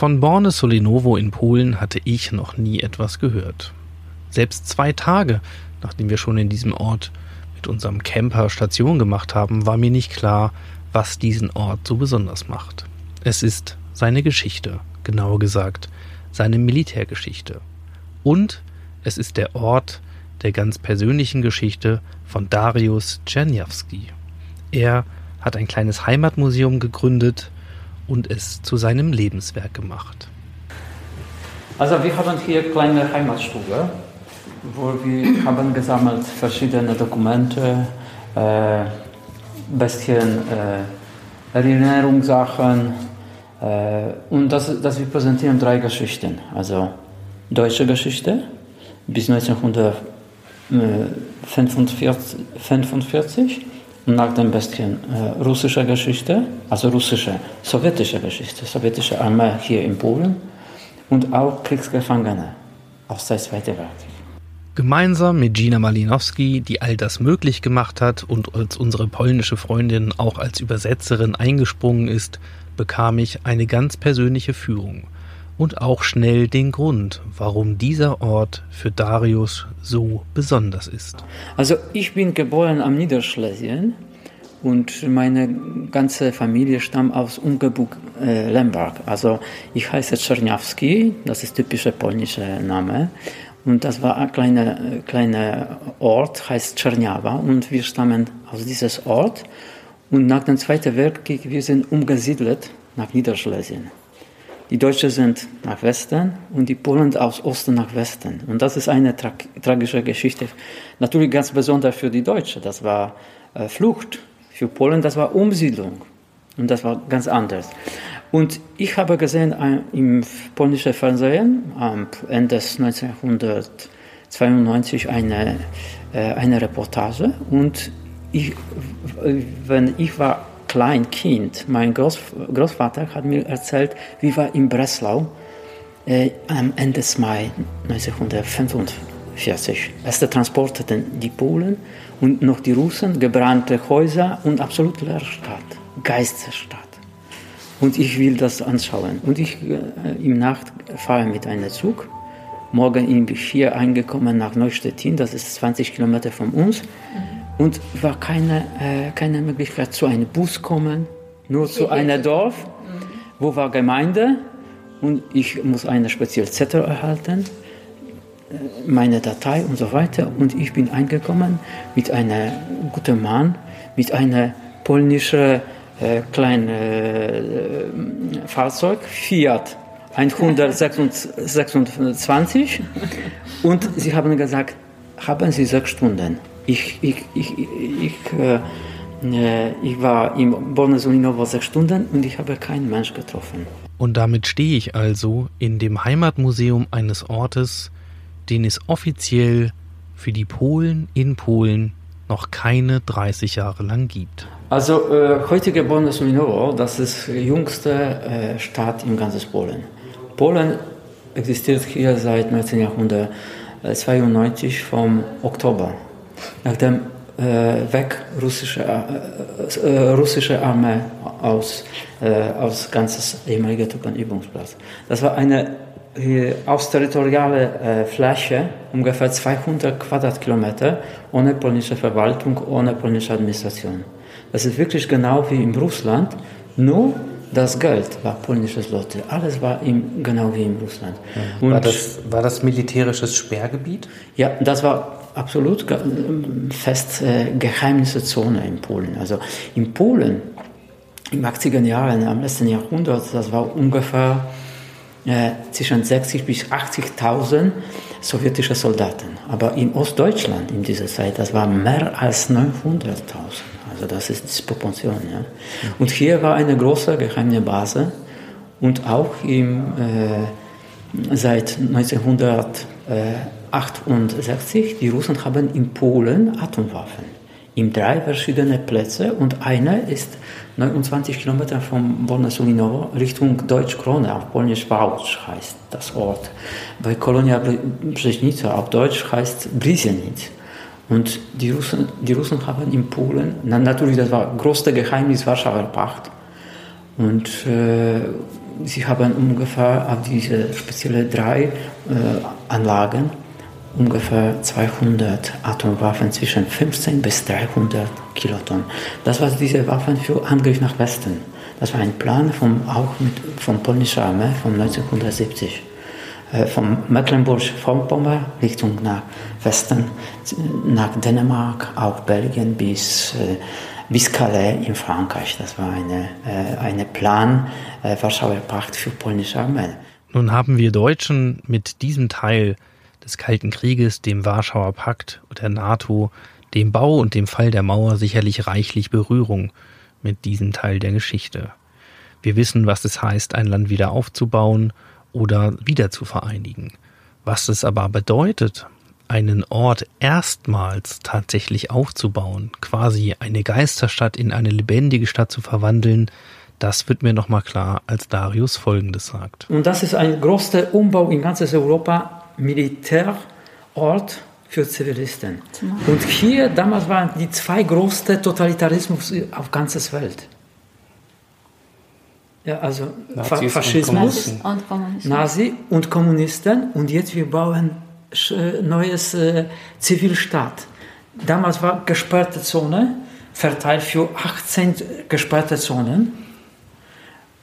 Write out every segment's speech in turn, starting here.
Von Borne Solinowo in Polen hatte ich noch nie etwas gehört. Selbst zwei Tage, nachdem wir schon in diesem Ort mit unserem Camper Station gemacht haben, war mir nicht klar, was diesen Ort so besonders macht. Es ist seine Geschichte, genauer gesagt, seine Militärgeschichte. Und es ist der Ort der ganz persönlichen Geschichte von Darius Czerniawski. Er hat ein kleines Heimatmuseum gegründet und es zu seinem Lebenswerk gemacht. Also wir haben hier kleine Heimatstube, wo wir haben gesammelt verschiedene Dokumente, äh, bisschen äh, Erinnerungssachen äh, und das, das wir präsentieren drei Geschichten. Also deutsche Geschichte bis 1945 und nach dem bisschen äh, russische Geschichte, also russische, sowjetische Geschichte, sowjetische Armee hier in Polen und auch Kriegsgefangene aus dem Zweiten Weltkrieg. Gemeinsam mit Gina Malinowski, die all das möglich gemacht hat und als unsere polnische Freundin auch als Übersetzerin eingesprungen ist, bekam ich eine ganz persönliche Führung und auch schnell den Grund, warum dieser Ort für Darius so besonders ist. Also ich bin geboren am Niederschlesien und meine ganze Familie stammt aus Ungeburg äh, Lemberg. Also ich heiße Czerniawski, das ist typischer polnischer Name. Und das war ein kleiner, kleiner Ort, heißt Czerniawa. Und wir stammen aus diesem Ort. Und nach dem Zweiten Weltkrieg, wir sind umgesiedelt nach Niederschlesien. Die Deutschen sind nach Westen und die Polen aus Osten nach Westen. Und das ist eine tra tragische Geschichte. Natürlich ganz besonders für die Deutschen. Das war äh, Flucht. Für Polen, das war Umsiedlung. Und das war ganz anders. Und ich habe gesehen äh, im polnischen Fernsehen am Ende 1992 eine, äh, eine Reportage. Und ich, wenn ich war klein Kind, mein Groß, Großvater hat mir erzählt, wie war in Breslau äh, am Ende des Mai 1945. Erste Transporte die Polen und noch die Russen, gebrannte Häuser und absolut leere Stadt, Geisterstadt. Und ich will das anschauen. Und ich äh, im Nacht fahre mit einem Zug. Morgen bin ich hier eingekommen nach Neustettin, das ist 20 Kilometer von uns. Mhm und war keine, äh, keine Möglichkeit zu einem Bus kommen, nur zu einem Dorf, wo war Gemeinde? Und ich muss einen speziellen Zettel erhalten, äh, meine Datei und so weiter. Und ich bin eingekommen mit einem guten Mann, mit einem polnischen äh, kleinen äh, Fahrzeug, Fiat 126 und sie haben gesagt, haben Sie sechs Stunden. Ich, ich, ich, ich, äh, äh, ich war im Bornesolinowo sechs Stunden und ich habe keinen Mensch getroffen. Und damit stehe ich also in dem Heimatmuseum eines Ortes, den es offiziell für die Polen in Polen noch keine 30 Jahre lang gibt. Also äh, heutige Bornesolinowo, das ist die jüngste äh, Stadt im ganzen Polen. Polen existiert hier seit 1992 vom Oktober nach dem äh, Weg russischer äh, äh, russische Armee aus, äh, aus ganzes ehemaliger Truppenübungsplatz. Das war eine äh, austerritoriale äh, Fläche, ungefähr 200 Quadratkilometer, ohne polnische Verwaltung, ohne polnische Administration. Das ist wirklich genau wie in Russland, nur das Geld war polnisches Lotte. Alles war im, genau wie in Russland. war, das, war das militärisches Sperrgebiet? Ja, das war absolut fest äh, geheimnisse Zone in Polen. Also in Polen im 80er Jahren, am letzten Jahrhundert, das war ungefähr äh, zwischen 60 bis 80.000 sowjetische Soldaten. Aber in Ostdeutschland in dieser Zeit, das war mehr als 900.000. Also das ist Disproportion. Ja. Und hier war eine große geheime Base und auch im, äh, seit 1900 äh, 1968, die Russen haben in Polen Atomwaffen. In drei verschiedene Plätze und einer ist 29 Kilometer vom Wolna-Sulinowo Richtung Deutsch-Krone, auf Polnisch Wałcz heißt das Ort. Bei Kolonia Brzeźnica auf Deutsch heißt Brisienic. Und die Russen, die Russen haben in Polen, na, natürlich das war größte Geheimnis Warschauer Pacht. Und äh, sie haben ungefähr auf diese speziellen drei äh, Anlagen ungefähr 200 Atomwaffen zwischen 15 bis 300 Kilotonnen. Das war diese Waffen für Angriff nach Westen. Das war ein Plan vom, auch mit, von polnischer Armee von 1970. Äh, von Mecklenburg-Vorpommern Richtung nach Westen, nach Dänemark, auch Belgien bis, äh, bis Calais in Frankreich. Das war eine, äh, eine Plan Warschauer Pakt für polnische Armee. Nun haben wir Deutschen mit diesem Teil des Kalten Krieges, dem Warschauer Pakt und der NATO, dem Bau und dem Fall der Mauer sicherlich reichlich Berührung mit diesem Teil der Geschichte. Wir wissen, was es heißt, ein Land wieder aufzubauen oder wieder zu vereinigen. Was es aber bedeutet, einen Ort erstmals tatsächlich aufzubauen, quasi eine Geisterstadt in eine lebendige Stadt zu verwandeln, das wird mir nochmal klar, als Darius Folgendes sagt. Und das ist ein großer Umbau in ganzes Europa, Militärort für Zivilisten. Und hier damals waren die zwei größten Totalitarismus auf ganzes Welt. Ja, also Nazis Faschismus, und und Nazi und Kommunisten. Und jetzt wir bauen äh, neues äh, Zivilstaat. Damals war gesperrte Zone, verteilt für 18 gesperrte Zonen.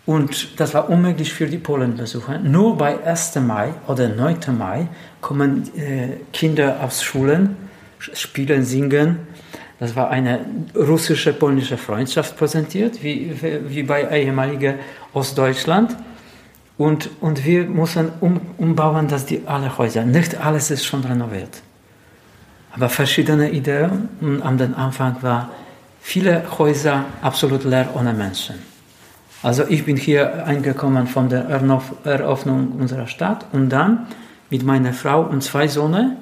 Und das war unmöglich für die Polenbesucher. Nur bei 1. Mai oder 9. Mai kommen äh, Kinder aus Schulen, spielen, singen das war eine russische polnische Freundschaft präsentiert, wie, wie bei ehemaliger Ostdeutschland. Und, und wir mussten um, umbauen, dass die alle Häuser, nicht alles ist schon renoviert. Aber verschiedene Ideen. Und am Anfang war viele Häuser absolut leer ohne Menschen. Also ich bin hier eingekommen von der Eröffnung unserer Stadt und dann mit meiner Frau und zwei Söhnen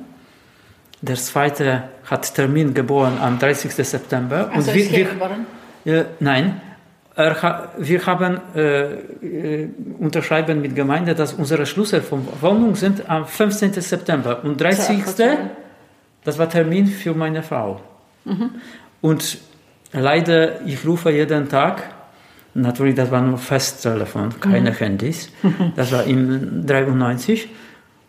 der zweite hat Termin geboren am 30. September. Also und wir, wir geboren? Äh, nein, er, wir haben äh, äh, unterschreiben mit Gemeinde, dass unsere Schlüssel von Wohnung sind am 15. September und 30. Das war Termin für meine Frau. Mhm. Und leider, ich rufe jeden Tag. Natürlich, das war nur Festtelefon, keine mhm. Handys. Das war im 93.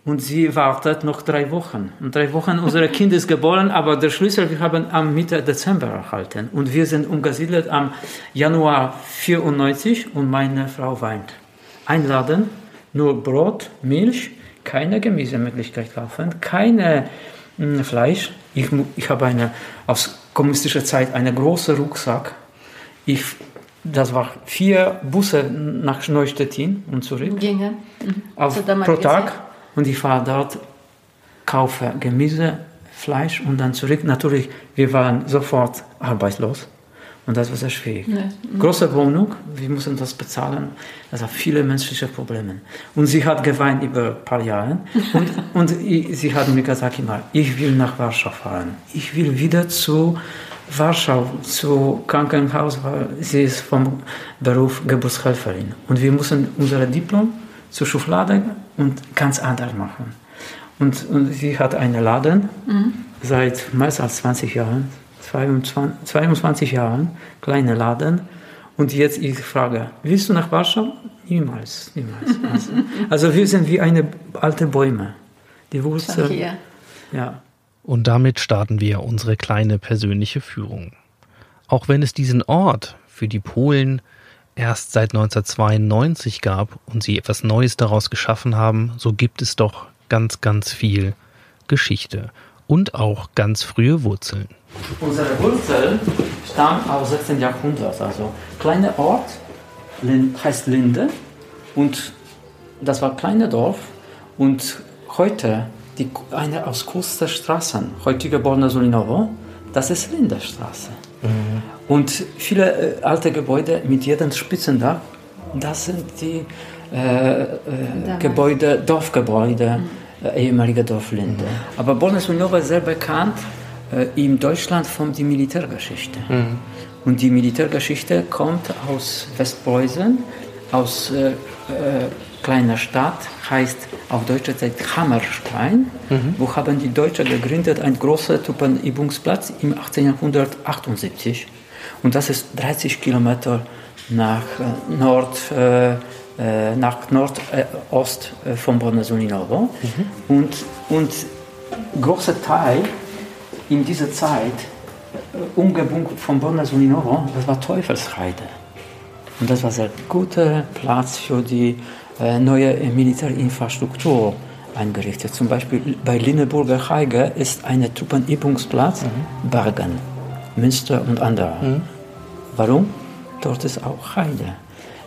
Und sie wartet noch drei Wochen. Und drei Wochen, unser Kind ist geboren, aber der Schlüssel, wir haben am Mitte Dezember erhalten. Und wir sind umgesiedelt am Januar 94 und meine Frau weint. Einladen, nur Brot, Milch, keine Gemüsemöglichkeit kaufen, keine mh, hm, Fleisch. Ich, ich habe eine, aus kommunistischer Zeit einen großen Rucksack. Ich, das war vier Busse nach Neustettin und zurück. Ginge. Mhm. Auf, pro Tag. Und ich fahre dort, kaufe Gemüse, Fleisch und dann zurück. Natürlich, wir waren sofort arbeitslos. Und das war sehr schwierig. Ja. Große Wohnung, wir mussten das bezahlen. Das hat viele menschliche Probleme. Und sie hat geweint über ein paar Jahre. Und, und sie hat mir gesagt immer, ich will nach Warschau fahren. Ich will wieder zu Warschau, zu Krankenhaus, weil sie ist vom Beruf Geburtshelferin. Und wir mussten unser Diplom zur Schublade und ganz anders machen. Und, und sie hat einen Laden mhm. seit mehr als 20 Jahren, 22, 22 Jahren, kleiner Laden. Und jetzt ich frage, willst du nach Warschau? Niemals, niemals. Also, also wir sind wie eine alte Bäume. Die Wurzeln. Ja. Und damit starten wir unsere kleine persönliche Führung. Auch wenn es diesen Ort für die Polen erst seit 1992 gab und sie etwas Neues daraus geschaffen haben, so gibt es doch ganz, ganz viel Geschichte und auch ganz frühe Wurzeln. Unsere Wurzeln stammen aus 16. Jahrhundert. Also kleiner Ort heißt Linde und das war ein kleines Dorf und heute die, eine aus kurzer Straßen, heutige Borna Solinowo, das ist Lindestraße. Mhm. Und viele äh, alte Gebäude mit jedem Spitzendach, das sind die äh, äh, Gebäude, Dorfgebäude, mhm. äh, ehemalige Dorflinde. Mhm. Aber Bolnes-Unova ist sehr bekannt äh, in Deutschland von der Militärgeschichte. Mhm. Und die Militärgeschichte kommt aus Westpreußen, aus äh, kleiner Stadt, heißt auf deutscher Zeit Hammerstein. Mhm. Wo haben die Deutschen gegründet, ein großer Truppenübungsplatz im 1878. Und das ist 30 Kilometer nach äh, Nord, äh, äh, nach Nordost von Bornesolinovo. Mhm. Und, und großer Teil in dieser Zeit, Umgebung von Bornesolinovo, das war Teufelsreide. Und das war ein sehr guter Platz für die neue Militärinfrastruktur eingerichtet. Zum Beispiel bei Linneburger Heige ist ein Truppenübungsplatz, mhm. Bergen, Münster und andere. Mhm. Warum? Dort ist auch Heide,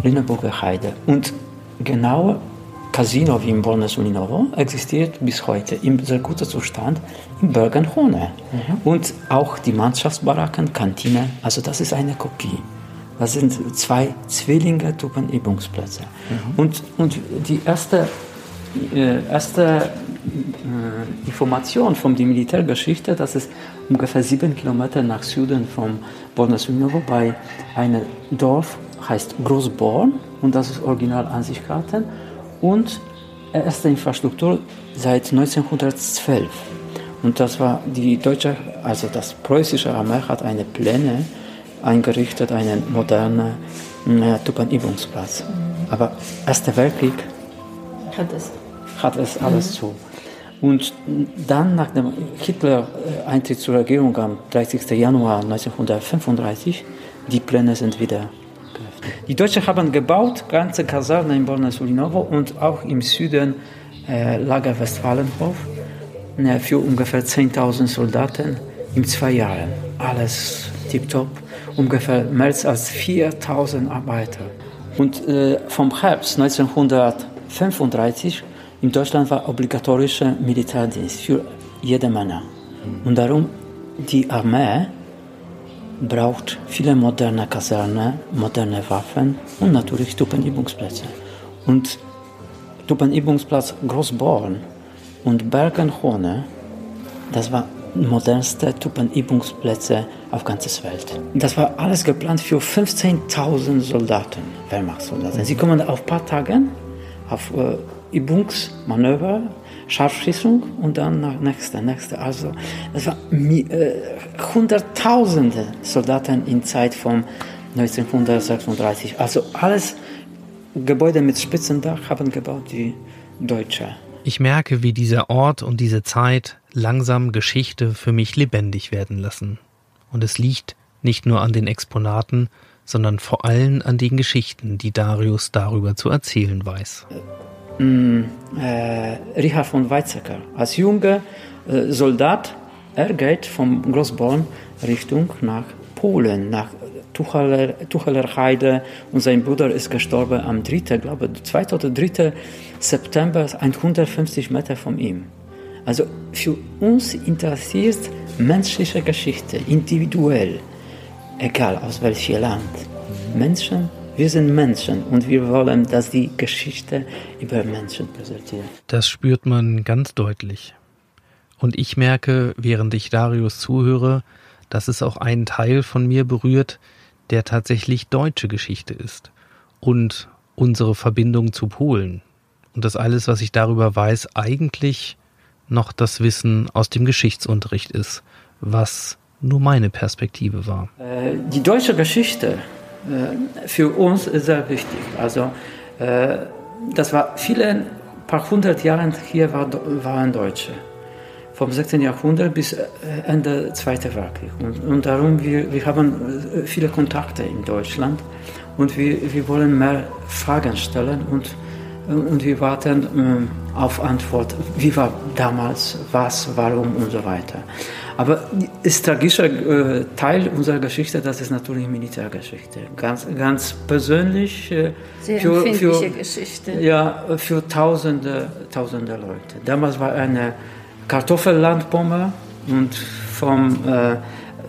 Linneburger Heide. Und genau Casino wie in Bornes Uninovo existiert bis heute im sehr guten Zustand in Bergen-Hohne. Mhm. Und auch die Mannschaftsbaracken, Kantine, also das ist eine Kopie. Das sind zwei Zwillinge Truppenübungsplätze. Mhm. Und, und die erste erste äh, Information von der Militärgeschichte, dass es ungefähr sieben Kilometer nach Süden von Borna-Sulnovo bei einem Dorf heißt Großborn und das ist Originalansichtkarten und erste Infrastruktur seit 1912. Und das war die deutsche, also das preußische Armee hat eine Pläne eingerichtet, einen modernen äh, Truppenübungsplatz. Mhm. Aber Erster Weltkrieg hat es, hat es alles mhm. zu. Und dann nach dem Hitler-Eintritt zur Regierung am 30. Januar 1935, die Pläne sind wieder geöffnet. Die Deutschen haben gebaut, ganze Kaserne in Borna-Sulinovo und auch im Süden äh, Lager Westfalenhof äh, für ungefähr 10.000 Soldaten in zwei Jahren. Alles tiptop, ungefähr mehr als 4.000 Arbeiter. Und äh, vom Herbst 1935 1935 in Deutschland war obligatorischer Militärdienst für jede Männer. Und darum die Armee braucht viele moderne Kaserne, moderne Waffen und natürlich Truppenübungsplätze. Und Truppenübungsplatz Großborn und Bergen-Hohne, das war modernste Truppenübungsplätze auf ganzes Welt. Das war alles geplant für 15.000 Soldaten, Wehrmachtssoldaten. Sie kommen auf ein paar Tage auf äh, Übungsmanöver, Scharfschießung und dann nach nächste, nächste. Also es waren äh, hunderttausende Soldaten in Zeit von 1936. Also alles Gebäude mit Spitzendach haben gebaut die Deutsche. Ich merke, wie dieser Ort und diese Zeit langsam Geschichte für mich lebendig werden lassen. Und es liegt nicht nur an den Exponaten, sondern vor allem an den Geschichten, die Darius darüber zu erzählen weiß. Mm, äh, Richard von Weizsäcker, als junger äh, Soldat, er geht vom Großborn Richtung nach Polen, nach Tucheler, Tucheler Heide und sein Bruder ist gestorben am 3., glaube 2. oder 3. September, 150 Meter von ihm. Also für uns interessiert menschliche Geschichte individuell egal aus welchem Land. Menschen, wir sind Menschen und wir wollen, dass die Geschichte über Menschen präsentiert. Das spürt man ganz deutlich. Und ich merke, während ich Darius zuhöre, dass es auch einen Teil von mir berührt, der tatsächlich deutsche Geschichte ist. Und unsere Verbindung zu Polen. Und dass alles, was ich darüber weiß, eigentlich noch das Wissen aus dem Geschichtsunterricht ist, was nur meine Perspektive war. Äh, die deutsche Geschichte äh, für uns ist sehr wichtig. Also äh, das war viele paar hundert Jahre hier waren Deutsche vom 16. Jahrhundert bis Ende des Zweiten Weltkriegs. Und, und, darum, wir, wir haben viele Kontakte in Deutschland und wir, wir wollen mehr Fragen stellen und, und wir warten auf Antwort, wie war damals, was, warum und so weiter. Aber das tragische äh, Teil unserer Geschichte, das ist natürlich Militärgeschichte. Ganz, ganz persönlich. Äh, Sehr für, für, Geschichte. Ja, für tausende, tausende Leute. Damals war eine Kartoffellandbombe und vom äh,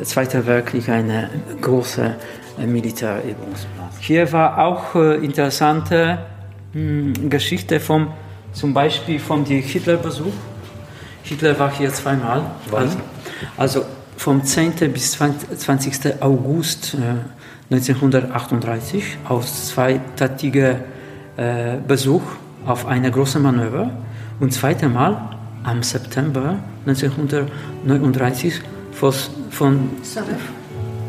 Zweiten Weltkrieg eine große äh, Militärübungsplatz. Hier war auch äh, interessante Geschichte vom, zum Beispiel vom Hitlerbesuch. Hitler war hier zweimal. Also, also vom 10. bis 20. August äh, 1938 auf zweitätige äh, Besuch auf eine große Manöver und zweite Mal am September 1939 von, von Sorry,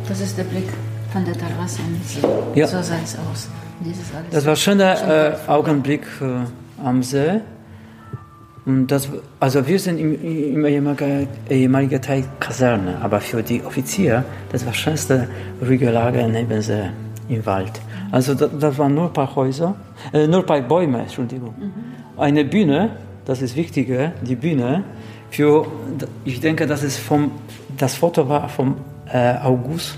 das ist der Blick von der Terrasse. Ja. So sah es aus. Das war ein schöner äh, Augenblick äh, am See. Und das, also wir sind im, im ehemaligen, ehemaligen Teil Kaserne, aber für die Offiziere, das war schönste ruhige Lage neben See im Wald. Also das, das waren nur ein paar Häuser, äh, nur ein paar Bäume, Entschuldigung. Mhm. Eine Bühne, das ist wichtiger, die Bühne. Für, ich denke, das ist vom, das Foto war vom äh, August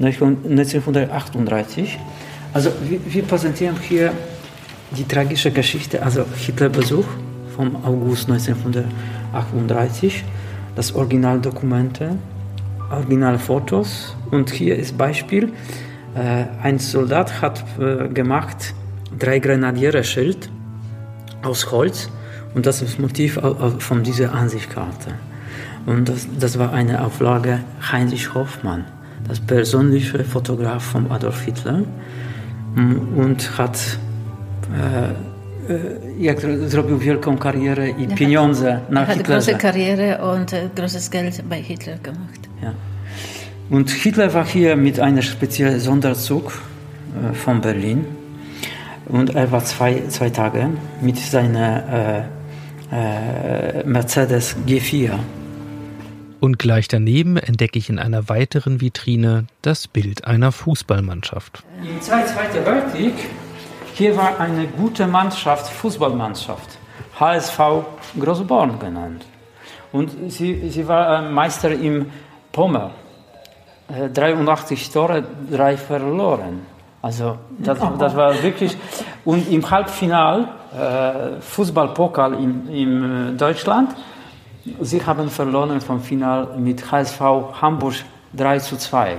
1938. Also wir, präsentieren hier die tragische Geschichte, also Hitlerbesuch vom August 1938, das Originaldokumente, Originalfotos. Und hier ist Beispiel, äh, ein Soldat hat äh, gemacht drei Grenadiererschild aus Holz. Und das ist Motiv von dieser Ansichtskarte. Und das, das war eine Auflage Heinrich Hoffmann, das persönliche Fotograf von Adolf Hitler und hat jak zrobił wielką Karriere i ja, pieniądze na er hat große Karriere und großes Geld bei Hitler gemacht. Ja. Und Hitler war hier mit einem speziellen Sonderzug von Berlin und er war zwei, zwei Tage mit seiner äh, äh, Mercedes G4. Und gleich daneben entdecke ich in einer weiteren Vitrine das Bild einer Fußballmannschaft. Im Zweiten Weltkrieg hier war eine gute Mannschaft, Fußballmannschaft, HSV Großborn genannt. Und sie, sie war Meister im Pommer. 83 äh, Tore, drei verloren. Also das, das war wirklich. Und im Halbfinal, äh, Fußballpokal in, in äh, Deutschland, sie haben verloren vom Final mit HSV Hamburg 3 zu 2.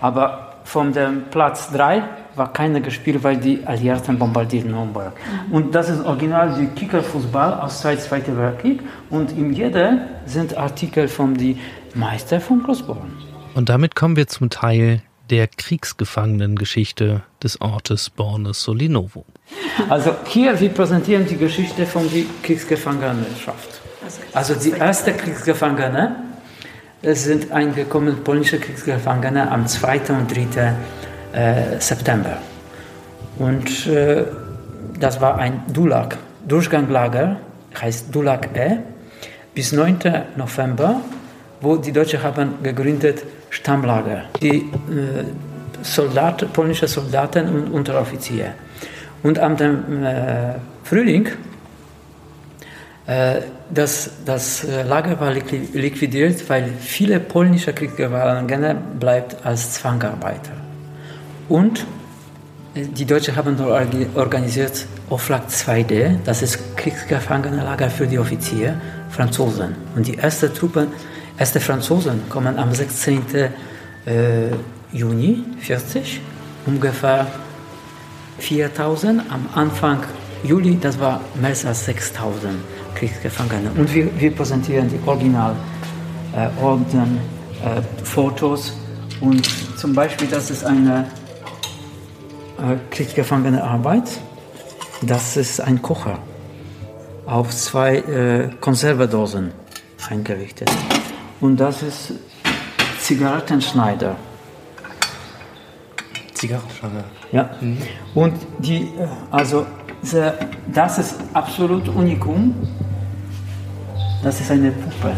Aber von dem Platz 3 war keiner gespielt, weil die Alliierten bombardieren Nürnberg. Mhm. Und das ist original die Kickerfußball aus Zeit Zweiten Weltkrieg. Und in jeder sind Artikel von die Meister von Großborn. Und damit kommen wir zum Teil der Kriegsgefangenengeschichte des Ortes Bornes Solinovo. Also hier, wir präsentieren die Geschichte von der Kriegsgefangenenschaft. Also die erste Kriegsgefangene sind eingekommen polnische Kriegsgefangene am 2. und 3 äh, September. Und äh, das war ein Dulag, Durchganglager, heißt Dulag E, bis 9. November, wo die Deutschen haben gegründet Stammlager. Die äh, Soldaten, polnische Soldaten und Unteroffiziere. Und am Frühling das, das äh, Lager war liquidiert, weil viele polnische Kriegsgefangene bleibt als Zwangarbeiter. Und die Deutschen haben organisiert Oflag 2D, das ist Kriegsgefangenenlager für die Offiziere, Franzosen. Und die ersten Truppen, erste Franzosen kommen am 16. Äh, Juni 40, ungefähr 4000. Am Anfang Juli, das war mehr als 6000 Kriegsgefangene. Und wir, wir präsentieren die Original äh, äh, Fotos und zum Beispiel, das ist eine äh, kriegsgefangene Arbeit. Das ist ein Kocher auf zwei äh, Konservedosen eingerichtet. Und das ist Zigarettenschneider. Zigarettenschneider? Ja. Mhm. Und die, äh, also das ist absolut Unikum. Das ist eine Puppe.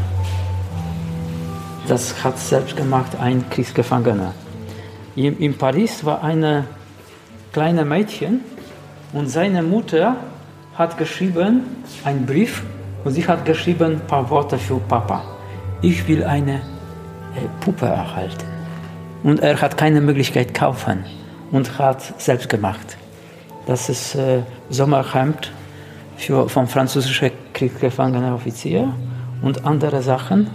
Das hat selbst gemacht ein Kriegsgefangener. In, in Paris war eine kleine Mädchen und seine Mutter hat geschrieben einen Brief und sie hat geschrieben ein paar Worte für Papa. Ich will eine äh, Puppe erhalten. Und er hat keine Möglichkeit kaufen und hat selbst gemacht. Das ist äh, Sommerhemd für, vom französischen kriegsgefangenen Offizier und andere Sachen.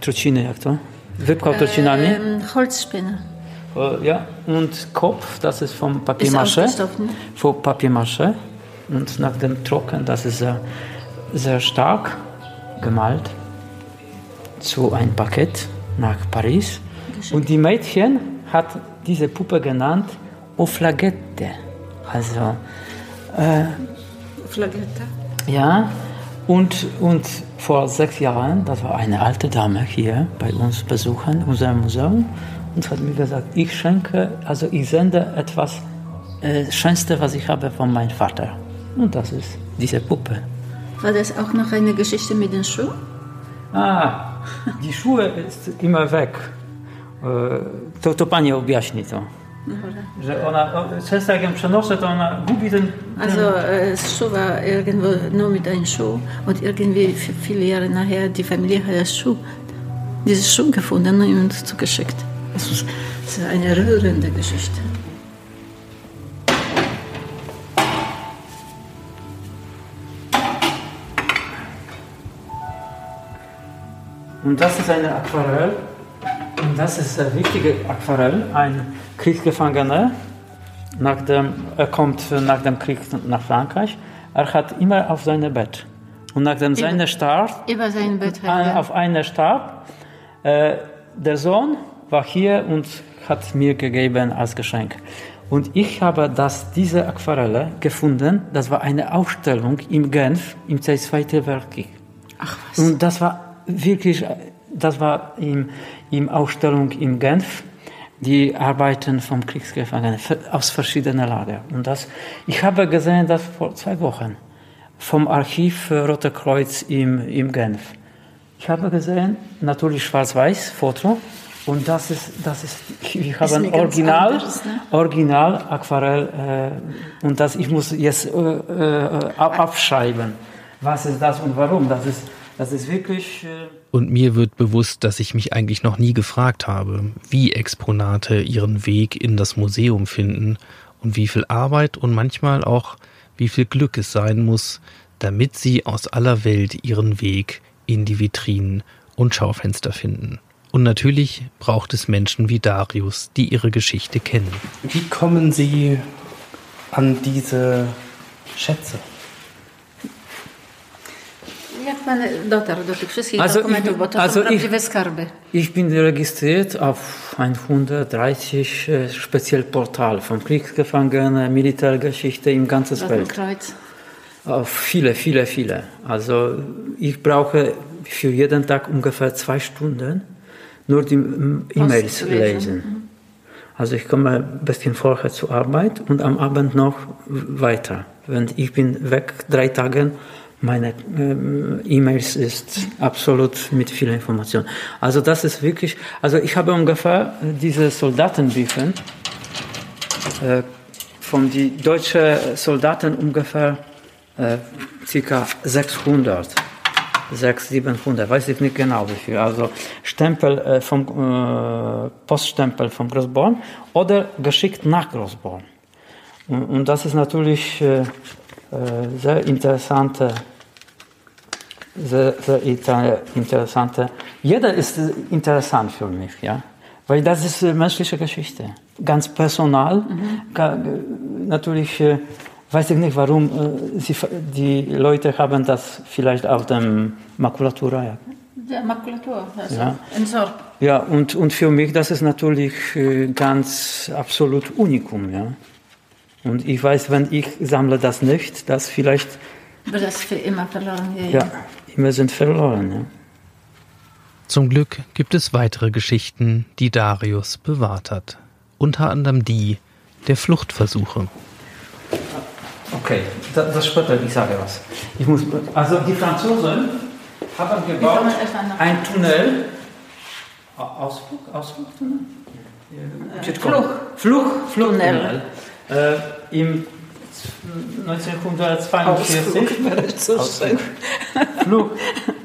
Truciny, jak to? Wypchał trucinami? Ähm, Holzspinne. Äh, ja, und Kopf, das ist vom Papiermasche. Vom Papiermasche. Und nach dem Trocken, das ist sehr, sehr stark gemalt, zu ein Paket nach Paris. Und die Mädchen hat diese Puppe genannt Oflagette. Also, äh, Flagette? Ja, und, und vor sechs Jahren, das war eine alte Dame hier bei uns besuchen, unser Museum und hat mir gesagt, ich schenke, also ich sende etwas äh, Schönste, was ich habe von meinem Vater. Und das ist diese Puppe. War das auch noch eine Geschichte mit den Schuhen? A, die Schuhe ist immer weg. E, To, to pani objaśni to. Że ona, często jak ją przenoszę, to ona gubi ten... Also es Schuh war irgendwo nur mit einem Schuh und irgendwie viele Jahre nachher die Familie hat das Schuh, dieses Schuh gefunden und zugeschickt. Das ist, eine rührende Geschichte. Und das ist eine Aquarell. Und das ist ein wichtiger Aquarell. Ein Kriegsgefangener. Nach dem, er kommt nach dem Krieg nach Frankreich. Er hat immer auf seinem Bett. Und nachdem seine starb, Über sein Bett er. auf einer starb, äh, der Sohn war hier und hat mir gegeben als Geschenk. Und ich habe das, diese Aquarelle gefunden. Das war eine Ausstellung in Genf im Zweiten Weltkrieg. Ach was. Und das war wirklich, das war im, im Ausstellung in Genf, die Arbeiten vom Kriegsgefangenen aus verschiedenen Lagern. Und das, ich habe gesehen das vor zwei Wochen vom Archiv Rote Kreuz im, im Genf. Ich habe gesehen, natürlich schwarz-weiß Foto. Und das ist, das ist, ich habe ein Original, anders, ne? Original Aquarell, äh, und das, ich muss jetzt äh, äh, ab- abschreiben. Was ist das und warum? Das ist, das ist wirklich, äh, Und mir wird bewusst, dass ich mich eigentlich noch nie gefragt habe, wie Exponate ihren Weg in das Museum finden und wie viel Arbeit und manchmal auch wie viel Glück es sein muss, damit sie aus aller Welt ihren Weg in die Vitrinen und Schaufenster finden. Und natürlich braucht es Menschen wie Darius, die ihre Geschichte kennen. Wie kommen Sie an diese Schätze? Jak pan dotarł do tych wszystkich Also dokumentów, ich- bo to also są ich- prawdziwe skarby. ich bin registriert auf 130 äh, speziell Portal von Kriegsgefangenen, Militärgeschichte im ganzen Welt. Auf viele, viele, viele. Also ich brauche für jeden Tag ungefähr zwei Stunden nur die E-Mails zu lesen. lesen. Also ich komme ein bisschen vorher zur Arbeit und am Abend noch weiter. Wenn ich bin weg drei Tage, meine ähm, E-Mails ist absolut mit viel Information. Also das ist wirklich, also ich habe ungefähr diese Soldatenbriefe äh, von die deutschen Soldaten ungefähr äh, circa 600. 600, 700, weiß ich nicht genau wie viel. Also Stempel äh, vom äh, Poststempel von Großborn oder geschickt nach Großborn. Und, und das ist natürlich äh, äh, sehr interessante, sehr, sehr inter- interessante. Jeder ist äh, interessant für mich, ja, weil das ist äh, menschliche Geschichte, ganz personal. Ga, äh, natürlich äh, weiß ich nicht, warum äh, sie, die Leute haben das vielleicht auf dem Makulatura. Ja. Der Makulatur, also Ja. entsorgt. Ja, und, und für mich, das ist natürlich äh, ganz absolut Unikum, ja. Und ich weiß, wenn ich sammle das nicht, dass vielleicht, Wird das für immer verloren gehen. ja, immer sind verloren, ja. Zum Glück gibt es weitere Geschichten, die Darius bewahrt hat. Unter anderem die der Fluchtversuche. Okay, das, das später, ich sage was. Ich muss, also die Franzosen haben gebaut ein Tunnel, Au- Ausflug, Ausflugtunnel? Fluch. Fluch, Fluchttunnel. Äh, Im 1942. Ausflug. Flucht.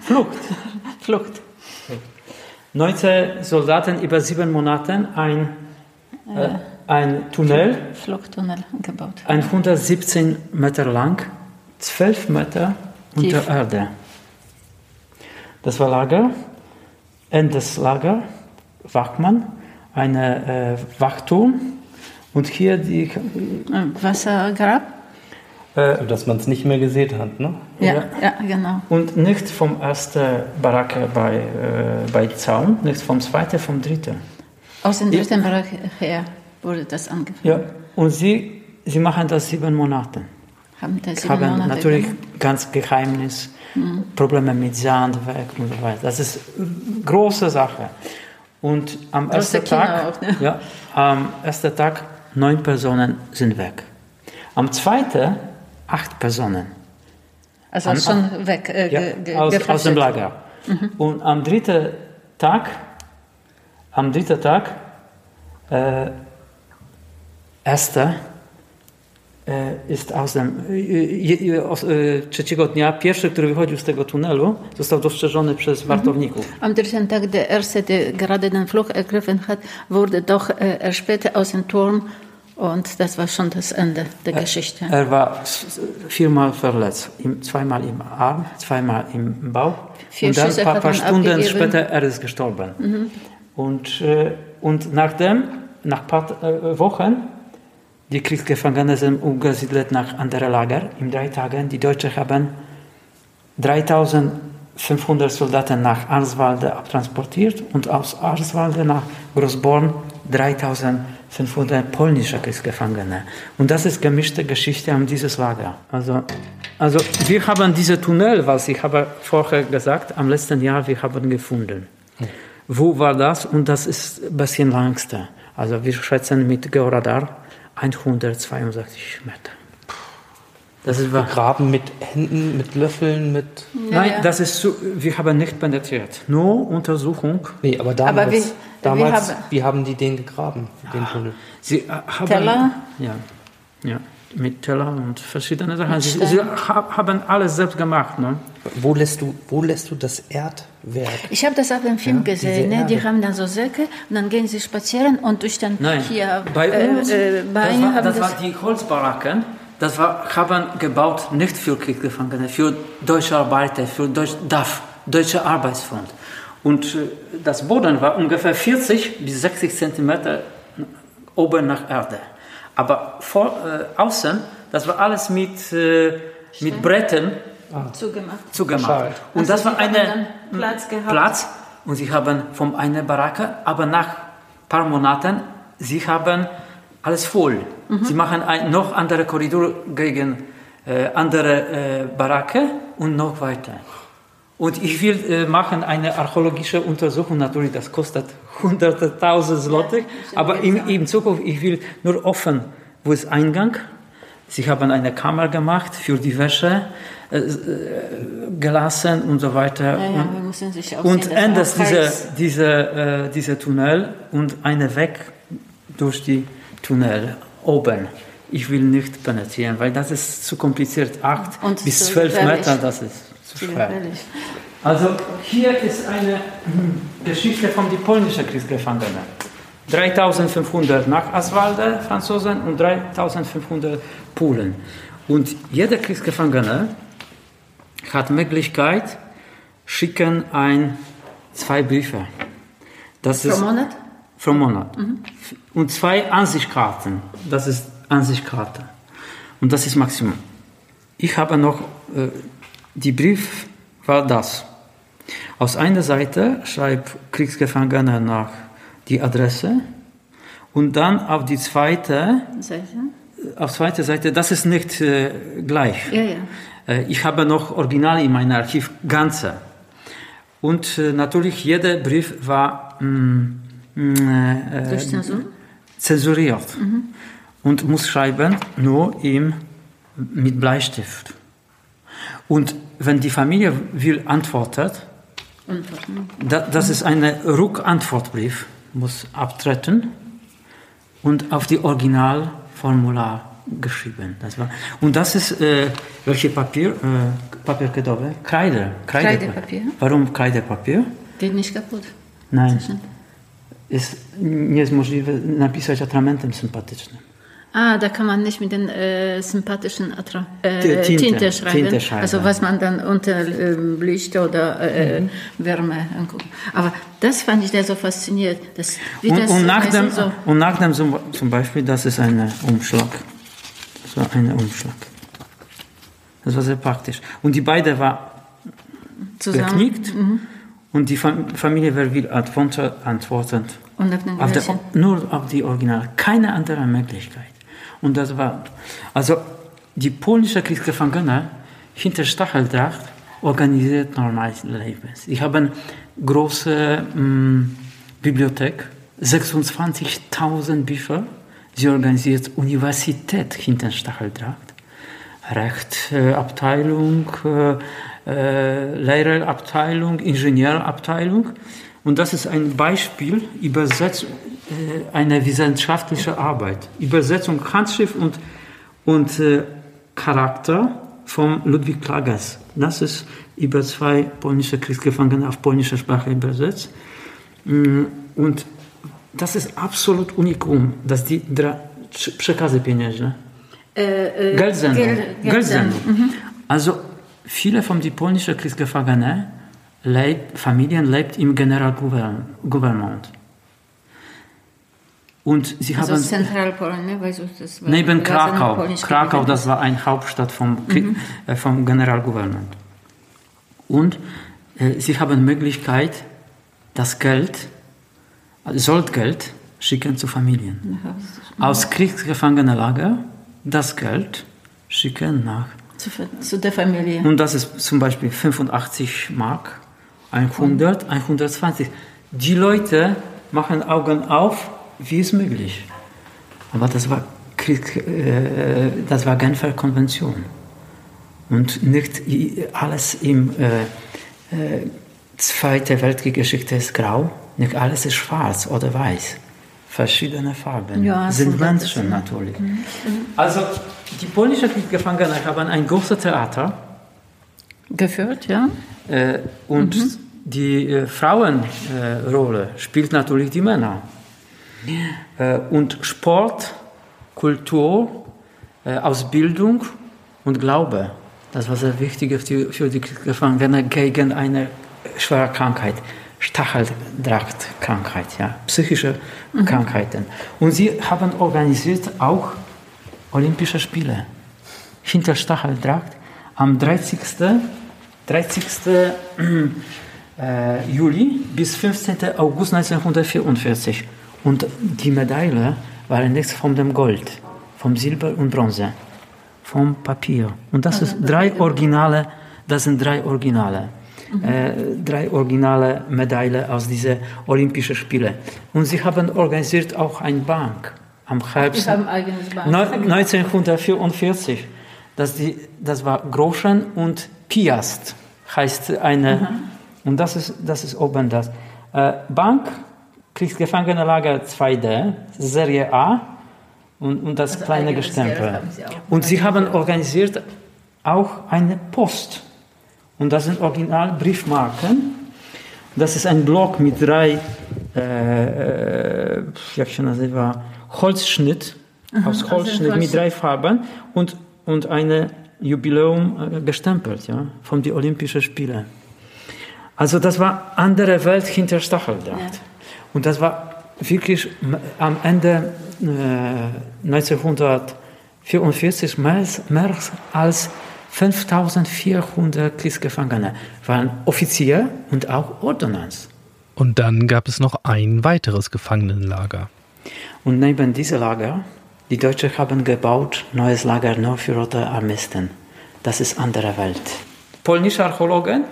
Flucht. Flucht. 19 Soldaten über sieben Monate ein, äh, ein Tunnel, Fluchttunnel gebaut. 117 Meter lang, 12 Meter unter Tief. Erde. Das war Lager, Endeslager, Wachmann, eine äh, Wachturm und hier die, Ein Wassergrab? äh, Dass man es nicht mehr gesehen hat, ne? Ja, Ja. ja, genau. und nicht vom ersten Baracke bei, äh, bei Zaun, nicht vom zweiten, vom dritten. Aus dem dritten Bereich her wurde das angefangen. Ja, und sie, sie machen das sieben Monate. Haben das sieben haben Monate natürlich gemacht. ganz Geheimnis, Probleme mit Sandwerk und so weiter. Das ist große Sache. Und am Große ersten Tag, auch, ne? ja, am ersten Tag neun Personen sind weg. Am zweiten acht Personen. Also Am- schon weg. Äh, Ja, ge- aus, aus dem Lager. Und am dritten Tag, am dritten Tag, äh, erster, e, jest aus dem, e, e, e, e, trzeciego dnia, pierwszy, który wychodził z tego tunelu, został dostrzeżony przez wartowników. Am dritten Tag, der Erste, der gerade den Fluch ergriffen hat, wurde doch äh, erspäht aus dem Turm. Und das war schon das Ende der Geschichte. Er war viermal verletzt, im, zweimal im Arm, zweimal im Bauch. Vier und dann Schüsse ein paar, paar Stunden abgegeben. später er ist gestorben. Und, äh, und nachdem, nach ein paar äh, Wochen, die Kriegsgefangenen sind umgesiedelt nach anderen Lager. In drei Tagen, die Deutschen haben 3500 Soldaten nach Arswalde abtransportiert und aus Arswalde nach Großborn 3500 polnische Kriegsgefangene. Und das ist gemischte Geschichte an dieses Lager. Also, also wir haben diese Tunnel, was ich habe vorher gesagt, am letzten Jahr wir haben gefunden. Wo war das? Und das ist ein bisschen langste. Also wir schätzen mit Georadar 162 Meter. Das ist wahr. Graben mit Händen, mit Löffeln, mit. Nein, ja. das ist zu, wir haben nicht penetriert. Nur Untersuchung. Nee, aber damals. Aber wir- damals wir haben- wie haben die den gegraben, den Tunnel? Sie äh, haben, Teller? Ja, ja, mit Teller und verschiedene Sachen. Sie, sie ha- haben alles selbst gemacht. Ne? Wo lässt du, wo lässt du das Erdwerk? Ich habe das auf dem Film Ja, gesehen. Ne? Die haben dann so Säcke und dann gehen sie spazieren und durch den Nein, hier bei uns, äh, äh, das, Beine war, haben das das. war die Holzbaracken. Das war, haben gebaut nicht für Kriegsgefangene, für deutsche Arbeiter, für Deutsch, DAF, Deutsche Arbeitsfront. Und äh, das Boden war ungefähr 40 bis 60 Zentimeter oben nach Erde. Aber vor, äh, außen, das war alles mit, äh, mit Brettern zugemacht. zugemacht. Schal. Und Also das war dann Platz gehabt. Platz und sie haben von einer Baracke, aber nach ein paar Monaten, sie haben alles voll. Mhm. Sie machen ein noch andere Korridor gegen äh, andere äh, Baracke und noch weiter. Und ich will äh, machen eine archäologische Untersuchung, natürlich, das kostet hunderte, tausend Zloty, aber in, in Zukunft, ich will nur offen, wo ist Eingang. Sie haben eine Kammer gemacht für die Wäsche äh, gelassen und so weiter. Ja, ja, und wir müssen sich und endest auch diese, äh, diese Tunnel und eine Weg durch die Tunnel oben. Ich will nicht penetrieren, weil das ist zu kompliziert. Acht Und bis zwölf. Meter, das ist Also hier ist eine hm, Geschichte von den polnischen Kriegsgefangenen. 3500 nach Aswalde, Franzosen, und 3500 Polen. Und jeder Kriegsgefangene hat Möglichkeit, schicken ein, zwei Briefe. Das Pro ist Monat? pro Monat. Und zwei Ansichtskarten. Das ist Ansichtskarte. Und das ist Maximum. Ich habe noch, äh, die Brief war das. Aus einer Seite schreibt Kriegsgefangener nach die Adresse und dann auf die zweite, Seite? auf zweite Seite, das ist nicht äh, gleich. Ja, ja. Äh, Ich habe noch Original in meinem Archiv, ganze. Und äh, natürlich jeder Brief war mm, mm, äh, Durch Zensur? zensuriert und muss schreiben nur im, mit Bleistift. Und wenn die Familie will antwortet, da, das ist ein Rückantwortbrief, muss abtreten und auf die Originalformular geschrieben. Das war, und das ist, äh, welche Papier? Äh, Papierkedowe? Kreide. Kreidepapier. Warum Kreidepapier? Geht nicht kaputt. Nein. Jest, nie jest możliwe napisać atramentem sympatycznym. Ah, da kann man nicht mit den äh, sympathischen Attra äh, Tinte, Tinte, schreiben. Tinte schreiben. Also was man dann unter ähm, Licht oder äh, Mhm. Wärme anguckt. Aber das fand ich da so faszinierend. Dass, Und, das und, nach dem, so, und nach dem zum, zum Beispiel, das ist ein Umschlag. Das war ein Umschlag. Das war sehr praktisch. Und die beiden war zusammen geknickt. Und die Fam Familie antworten, antworten und auf der, nur auf die Original. Keine andere Möglichkeit. Und das war, also die polnische Kriegsgefangene hinter Stacheldraht organisiert normales Leben. Ich habe eine große mm, Bibliothek, 26.000 Bücher, Sie organisiert Universität hinter Stacheldraht, Rechtsabteilung, äh, äh, Lehrerabteilung, Ingenieurabteilung. Und das ist ein Beispiel, Übersetzung, äh, eine wissenschaftliche Arbeit. Übersetzung, Handschrift und, und äh, Charakter von Ludwig Klages. Das ist über zwei polnische Kriegsgefangene auf polnische Sprache übersetzt. Mm, Und das ist absolut unikum, dass die drei przekazy pieniężne, Äh, äh, Geldsendung, Gel- Geldsendung. Also viele von den polnischen Kriegsgefangenen, lebt, Familien lebt im Generalgouvernement. Und sie Also haben Zentralpolen, ne? Weißt du, das war neben Krakau, Krakau, das war eine Hauptstadt vom, Krieg, äh, vom Generalgouvernement. Und äh, sie haben Möglichkeit, das Geld, also Soldgeld, schicken zu Familien. Aus Kriegsgefangenenlager das Geld schicken nach. zu, zu der Familie. Und das ist zum Beispiel 85 Mark, 100, 120. Die Leute machen Augen auf, wie ist möglich. Aber das war, Krieg, äh, das war Genfer Konvention. Und nicht alles im äh, äh, Zweite Weltkrieg-Geschichte ist grau, nicht alles ist schwarz oder weiß. Verschiedene Farben Ja, sind es, Menschen natürlich. Also die polnischen Kriegsgefangenen haben ein großes Theater Geführt, ja. äh, und die äh, Frauenrolle äh, spielt natürlich die Männer. Äh, und Sport, Kultur, äh, Ausbildung und Glaube, das war sehr wichtig für die, für die Gefangenen gegen eine schwere Krankheit, Stacheldrachtkrankheit, ja, psychische Krankheiten. Und sie haben organisiert auch Olympische Spiele hinter Stacheldracht am 30. 30. äh, Juli bis 15. August 1944. Und die Medaille waren nichts von dem Gold, vom Silber und Bronze, vom Papier. Und das ist drei Originale, das sind drei Originale. Äh, drei originale Medaillen aus diesen Olympischen Spielen. Und sie haben organisiert auch eine Bank am Herbst. Bank. Neu- 1944. Das, die, das war Groschen und Piast, heißt eine. Und das ist, das ist oben das. Äh, Bank, Kriegsgefangenenlager 2D, Serie A und, und das Also kleine Gestempel. sie. Und sie haben organisiert auch eine Post. Und das sind original Briefmarken. Das ist ein Block mit drei, äh, jak się nazywa, Holzschnitt, aus Holzschnitt Holz- mit drei Farben und, und eine Jubiläum äh, gestempelt, ja, von den Olympischen Spielen. Also das war andere Welt hinter Stacheldraht. Ja. Und das war wirklich am Ende äh, 1944 mehr, als- mehr als 5400 Kriegsgefangene waren Offizier und auch Ordonnanz. Und dann gab es noch ein weiteres Gefangenenlager. Und neben diesem Lager, die Deutschen haben gebaut neues Lager nur für rote Armisten. Das ist andere Welt. Polnische Archäologen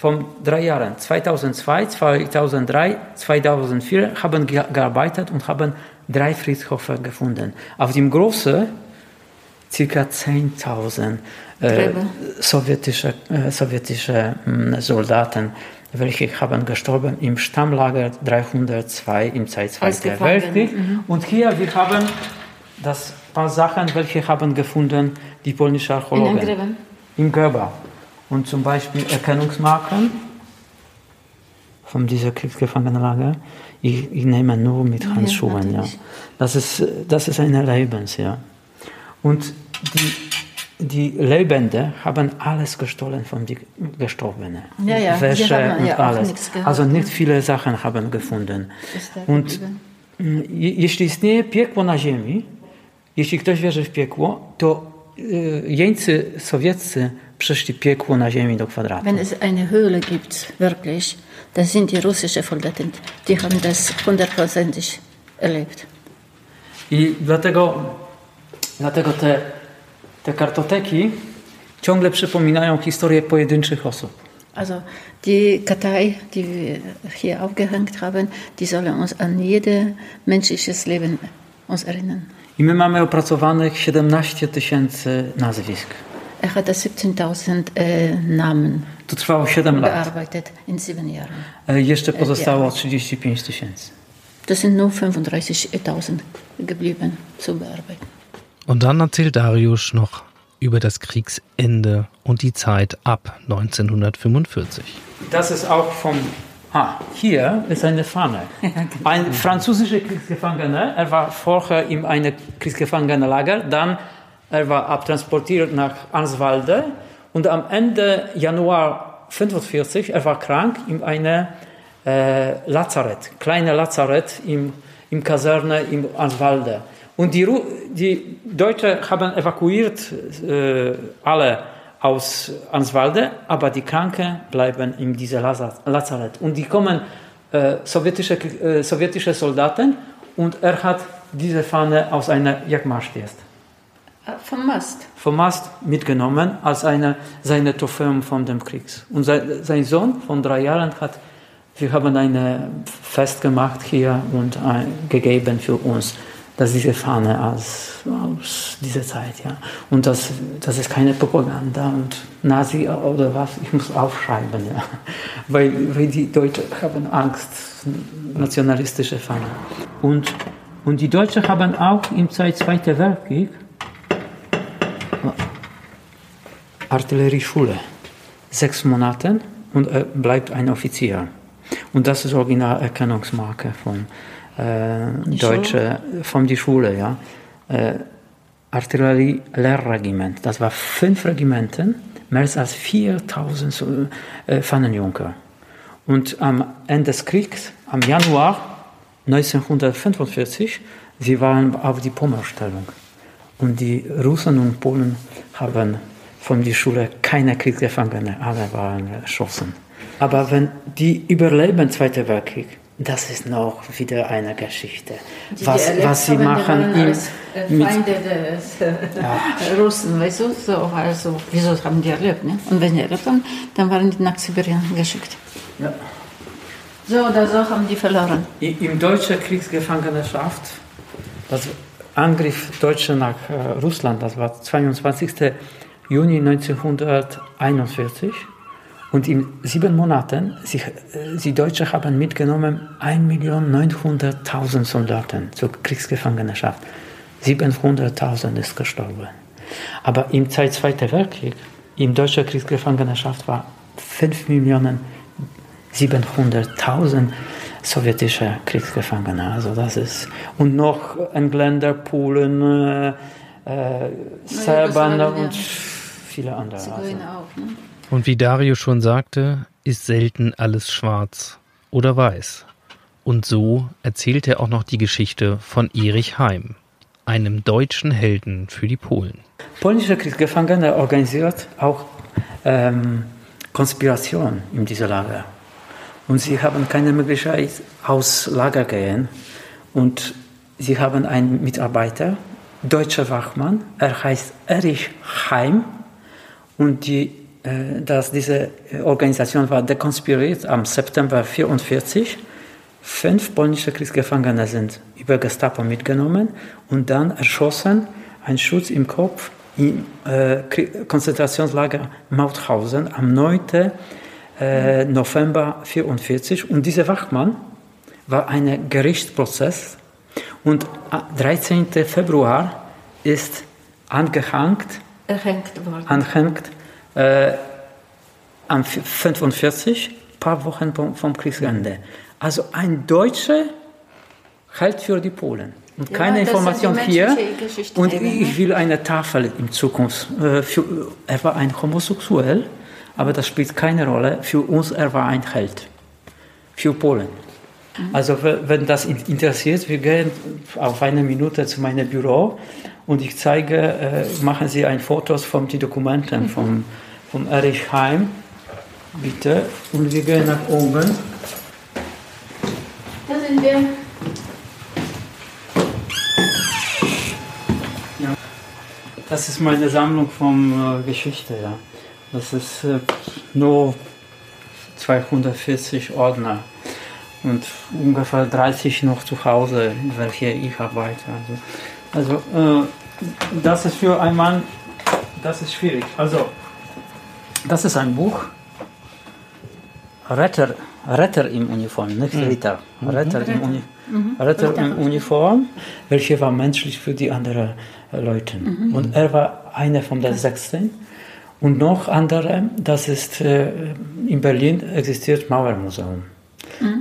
von drei Jahren, 2002, 2003, 2004, haben ge gearbeitet und haben drei Friedhöfe gefunden. Auf dem großen circa 10.000 äh, sowjetische, äh, sowjetische mh, Soldaten, welche haben gestorben im Stammlager 302 im Zeit Gefangene, Weltkrieg. Und hier wir haben das paar Sachen, welche haben gefunden die polnische In Archäologen Angriffen. in Görba. Und zum Beispiel Erkennungsmarken von dieser Kriegsgefangenenlager. Ich, ich nehme nur mit Handschuhen. Ja, natürlich. Das, ist, das ist ein Erlebens, ja. Und die, die Lebende haben alles gestohlen von den Gestorbenen. Ja, ja, Wäsche haben und ja alles. also nicht viele Sachen haben gefunden. Und je- jeśli istnieje piekło na ziemi, jeśli ktoś wierzy w piekło, to y, jeńcy sowieccy przeszli piekło na ziemi do kwadratu. Wenn es eine Höhle gibt, wirklich, das sind die russischen Soldaten, die haben das hundertprozentig erlebt. I dlatego, dlatego te, te kartoteki ciągle przypominają historię pojedynczych osób. Also die Kartei, die wir hier aufgehängt haben, die sollen uns an jedes menschliches Leben uns erinnern. I my mamy opracowanych 17 tysięcy nazwisk. Er hat 17.000 äh, Namen To trwało 7 lat. bearbeitet in sieben Jahren. E, Jeszcze pozostało ja. 35 tysięcy. Das sind nur 35.000 geblieben zu bearbeiten. Und dann erzählt Darius noch über das Kriegsende und die Zeit ab 1945. Das ist auch vom. Ah, hier ist eine Fahne. Ein französischer Kriegsgefangener. Er war vorher in einem Kriegsgefangenenlager. Dann er war abtransportiert nach Arnswalde. Und am Ende Januar 45, er war krank in einem äh, Lazarett, kleine Lazarett im, im Kaserne in Arnswalde. Und die, die Deutschen haben evakuiert äh, alle aus Answalde, aber die Kranken bleiben in diesem Lazarett. Und die kommen äh, sowjetische, äh, sowjetische Soldaten und er hat diese Fahne aus einer Jagdmarschdienst Äh, Vom Mast. vom Mast mitgenommen als eine seine Trophäe von dem Krieg. Und sein, sein Sohn von drei Jahren hat, wir haben ein Fest gemacht hier und äh, gegeben für uns, dass diese Fahne aus, aus dieser Zeit, ja. Und das, das ist keine Propaganda und Nazi oder was, ich muss aufschreiben, ja. Weil, weil die Deutschen haben Angst, nationalistische Fahne. Und, und die Deutschen haben auch im Zeit Zweiten Weltkrieg Artillerieschule. Sechs Monate und er bleibt ein Offizier. Und das ist Originalerkennungsmarke von äh, deutsche, von die Schule, ja. Äh, Artillerie-Lehrregiment. Das war fünf Regimenten, mehr als 4000 so, äh, Pfannenjunker. Und am Ende des Kriegs, am Januar 1945, sie waren auf die Pommerstellung. Und die Russen und Polen haben von der Schule keine Kriegsgefangene, alle waren erschossen. Aber wenn die überleben Zweiten Weltkrieg, das ist noch wieder eine Geschichte. Die, was, die was sie machen im, als, äh, mit, Feinde des äh, Russen, weißt du? So, also, wieso haben die erlebt? Ne? Und wenn die erlebt haben, dann waren die nach Sibirien geschickt. ja. So oder so haben die verloren. Im deutschen Kriegsgefangenschaft, das Angriff Deutsche nach äh, Russland, das war 22. Juni 1941. Und in sieben Monaten, sie, äh, die Deutschen haben mitgenommen 1.900.000 Soldaten zur Kriegsgefangenschaft. 700.000 ist gestorben. Aber im Zeit Zweiten Weltkrieg, in deutscher Kriegsgefangenschaft war 5 Millionen 700.000 sowjetische Kriegsgefangene. Also das ist und noch Engländer, Polen, äh, äh, Serben und. Viele andere. Zigeuner auch. Ne? Und wie Dario schon sagte, ist selten alles schwarz oder weiß. Und so erzählt er auch noch die Geschichte von Erich Heim, einem deutschen Helden für die Polen. Polnische Kriegsgefangene organisiert auch ähm, Konspiration in diesem Lager. Und sie haben keine Möglichkeit aus Lager gehen. Und sie haben einen Mitarbeiter, deutscher Wachmann, er heißt Erich Heim. Und die, äh, dass diese Organisation war dekonspiriert am September 1944. Fünf polnische Kriegsgefangene sind über Gestapo mitgenommen und dann erschossen, ein Schutz im Kopf im äh, Konzentrationslager Mauthausen am 9. Äh, November 1944. Und dieser Wachmann war ein Gerichtsprozess und am 13. Februar ist angehängt Erhängt worden. anhängt äh, am 45, paar Wochen vom, Kriegsende. Also ein Deutscher hält für die Polen. Und Ja, keine Information hier. Und eben, ne? ich will eine Tafel in Zukunft. Äh, für, er war ein Homosexuell, aber das spielt keine Rolle. Für uns er war ein Held. Für Polen. Mhm. Also we- wenn das in- interessiert, wir gehen auf eine Minute zu meinem Büro und ich zeige, äh, machen Sie ein Fotos von den Dokumenten vom, vom Erich Heim, bitte. Und wir gehen nach oben. Da sind wir. Das ist meine Sammlung von äh, Geschichte. Ja. Das ist äh, nur 240 Ordner. Und ungefähr 30 noch zu Hause, in welcher ich arbeite. Also, also äh, das ist für einen Mann, das ist schwierig. Also, das ist ein Buch, Retter, Retter im Uniform, nicht Ritter. Retter, im, Uni Retter im Uniform, welche war menschlich für die anderen äh, Leute. Und er war einer von den 16. Und noch andere, das ist äh, in Berlin existiert Mauermuseum.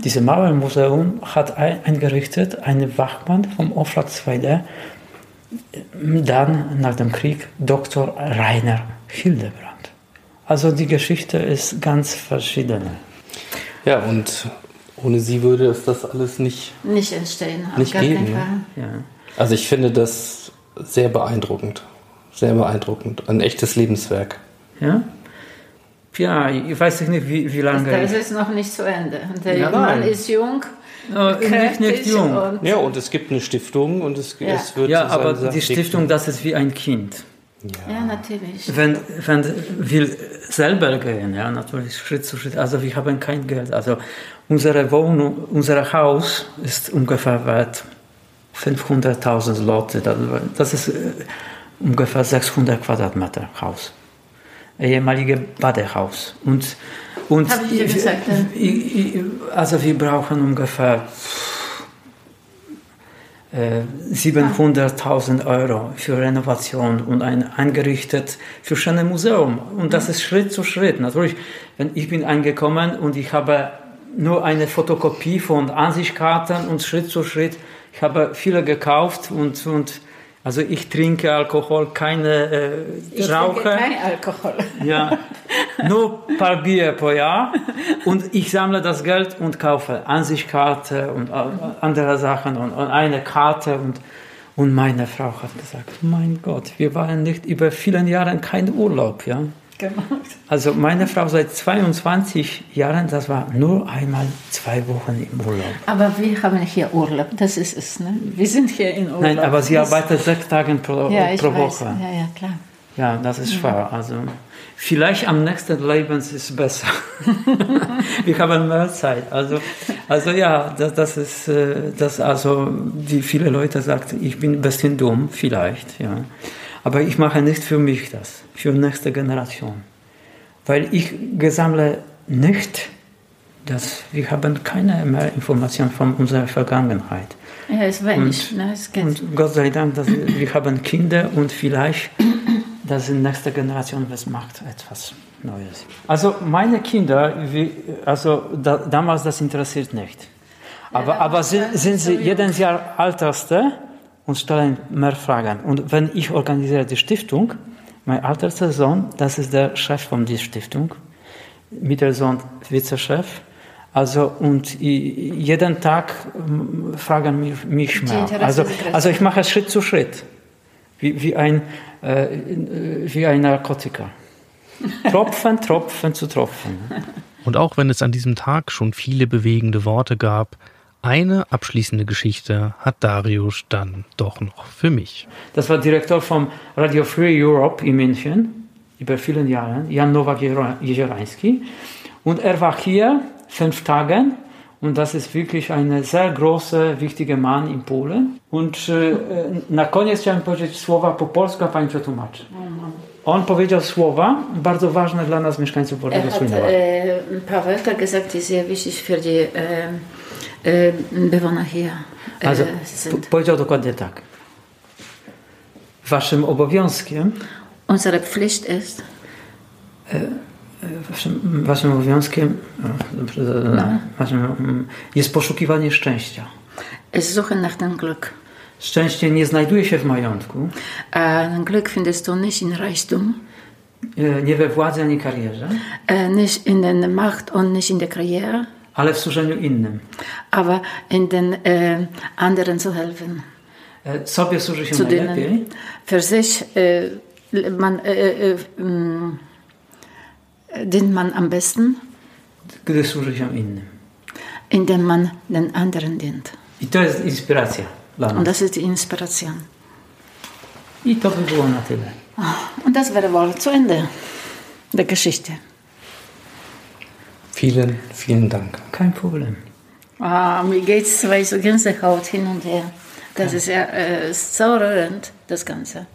Dieses Mauermuseum hat ein, eingerichtet einen Wachmann vom Auftragszweiter, dann nach dem Krieg Dr. Rainer Hildebrand. Also die Geschichte ist ganz verschieden. Ja, und ohne sie würde es das alles nicht. Nicht entstehen. Nicht geben. Ja. Also ich finde das sehr beeindruckend. Sehr beeindruckend. Ein echtes Lebenswerk. Ja? Ja, ich weiß nicht, wie, wie lange. Das ich- ist noch nicht zu Ende. Der Ja, Mann nein. ist jung, Oh, nicht, jung. und Ja, und es gibt eine Stiftung und es, Ja. es wird Ja, aber die Stiftung, das ist wie ein Kind. ja, natürlich. Wenn, wenn will selber gehen, ja, natürlich Schritt zu Schritt. Also wir haben kein Geld. Also unsere Wohnung, unser Haus ist ungefähr wert 500.000 Leute. Das- Das ist äh, ungefähr 600 Quadratmeter Haus. Ein ehemaliges Badehaus. Und, und Hab ich dir gesagt, ja. also wir brauchen ungefähr äh, 700.000 Euro für Renovation und ein eingerichtet für schöne Museum. Und das ist Schritt zu Schritt. Natürlich, wenn ich bin eingekommen und ich habe nur eine Fotokopie von Ansichtskarten und Schritt zu Schritt. Ich habe viele gekauft und, und also ich trinke Alkohol, keine äh, Ich rauche. trinke kein Alkohol. Ja, nur ein paar Bier pro Jahr. Und ich sammle das Geld und kaufe Ansichtskarte und andere Sachen und, und eine Karte. Und, und meine Frau hat gesagt, mein Gott, wir waren nicht über vielen Jahren kein Urlaub. Ja? Gemacht. Also meine Frau seit 22 Jahren, das war nur einmal zwei Wochen im Urlaub. Aber wir haben hier Urlaub, das ist es. Ne? Wir sind hier in Urlaub. Nein, aber sie Das- arbeitet sechs Tage pro, ja, ich pro weiß. Woche. Ja, ja, klar. Ja, das ist wahr. Also vielleicht am nächsten Leben ist es besser. Wir haben mehr Zeit. Also, also ja, das, das ist äh, das also wie viele Leute sagen, ich bin ein bisschen dumm, vielleicht, ja. Aber ich mache nicht für mich das, für die nächste Generation, weil ich gesammle nicht, dass wir haben keine mehr Informationen von unserer Vergangenheit. Ja, ist wenig. Und- ne? Es geht. Und Gott sei Dank, dass wir, haben Kinder und vielleicht, dass die nächste Generation was macht, etwas Neues. Also meine Kinder, wie, also da, damals das interessiert nicht. Aber, Ja, aber sind, sind sie jedes Jahr älteste und stellen mehr Fragen. Und wenn ich organisiere die Stiftung, mein ältester Sohn, das ist der Chef von dieser Stiftung, Mittelsohn Vizechef. Also und jeden Tag fragen mich, mich mehr. Also, also ich mache Schritt zu Schritt, wie, wie, ein, äh, wie ein Narkotiker. Tropfen, Tropfen zu Tropfen. Und auch wenn es an diesem Tag schon viele bewegende Worte gab, eine abschließende Geschichte hat Darius dann doch noch für mich. Das war Direktor vom Radio Free Europe in München über viele Jahre, Jan Nowak-Jezierański. Und er war hier fünf Tage und das ist wirklich ein sehr großer, wichtiger Mann in Polen. Und e, na koniec chciałem powiedzieć słowa po polsku, a pani przetłumaczy. On powiedział słowa bardzo ważne dla nas, mieszkańców Er Polskiego hat äh, ein paar Wörter gesagt, die sehr wichtig für die äh, äh, Bewohner hier Also, sind. powiedział dokładnie tak. Waszym obowiązkiem Unsere Pflicht ist, Waszym, waszym obowiązkiem no. waszym, mm, jest poszukiwanie szczęścia. es Suchen nach dem Glück. Szczęście nie znajduje się w majątku, Äh, Glück findest du nicht in Reichtum, nie we władzy ani karierze, äh, nicht in der Macht und nicht in der Karriere, ale w służeniu innym. aber in den äh, anderen zu helfen. E, Sobie służy się zu najlepiej, denen für sich äh, man, äh, äh, mh, dient man am besten, gdy służy się innym. indem man den anderen dient. I to jest inspiracja dla Und nas. das ist die Inspiration. I to by było na tyle. Und das wäre wohl zu Ende der Geschichte. Vielen, vielen Dank. Kein Problem. Ah, mir geht es, weil so Gänsehaut hin und her. Das ist ja äh, so rührend, das Ganze.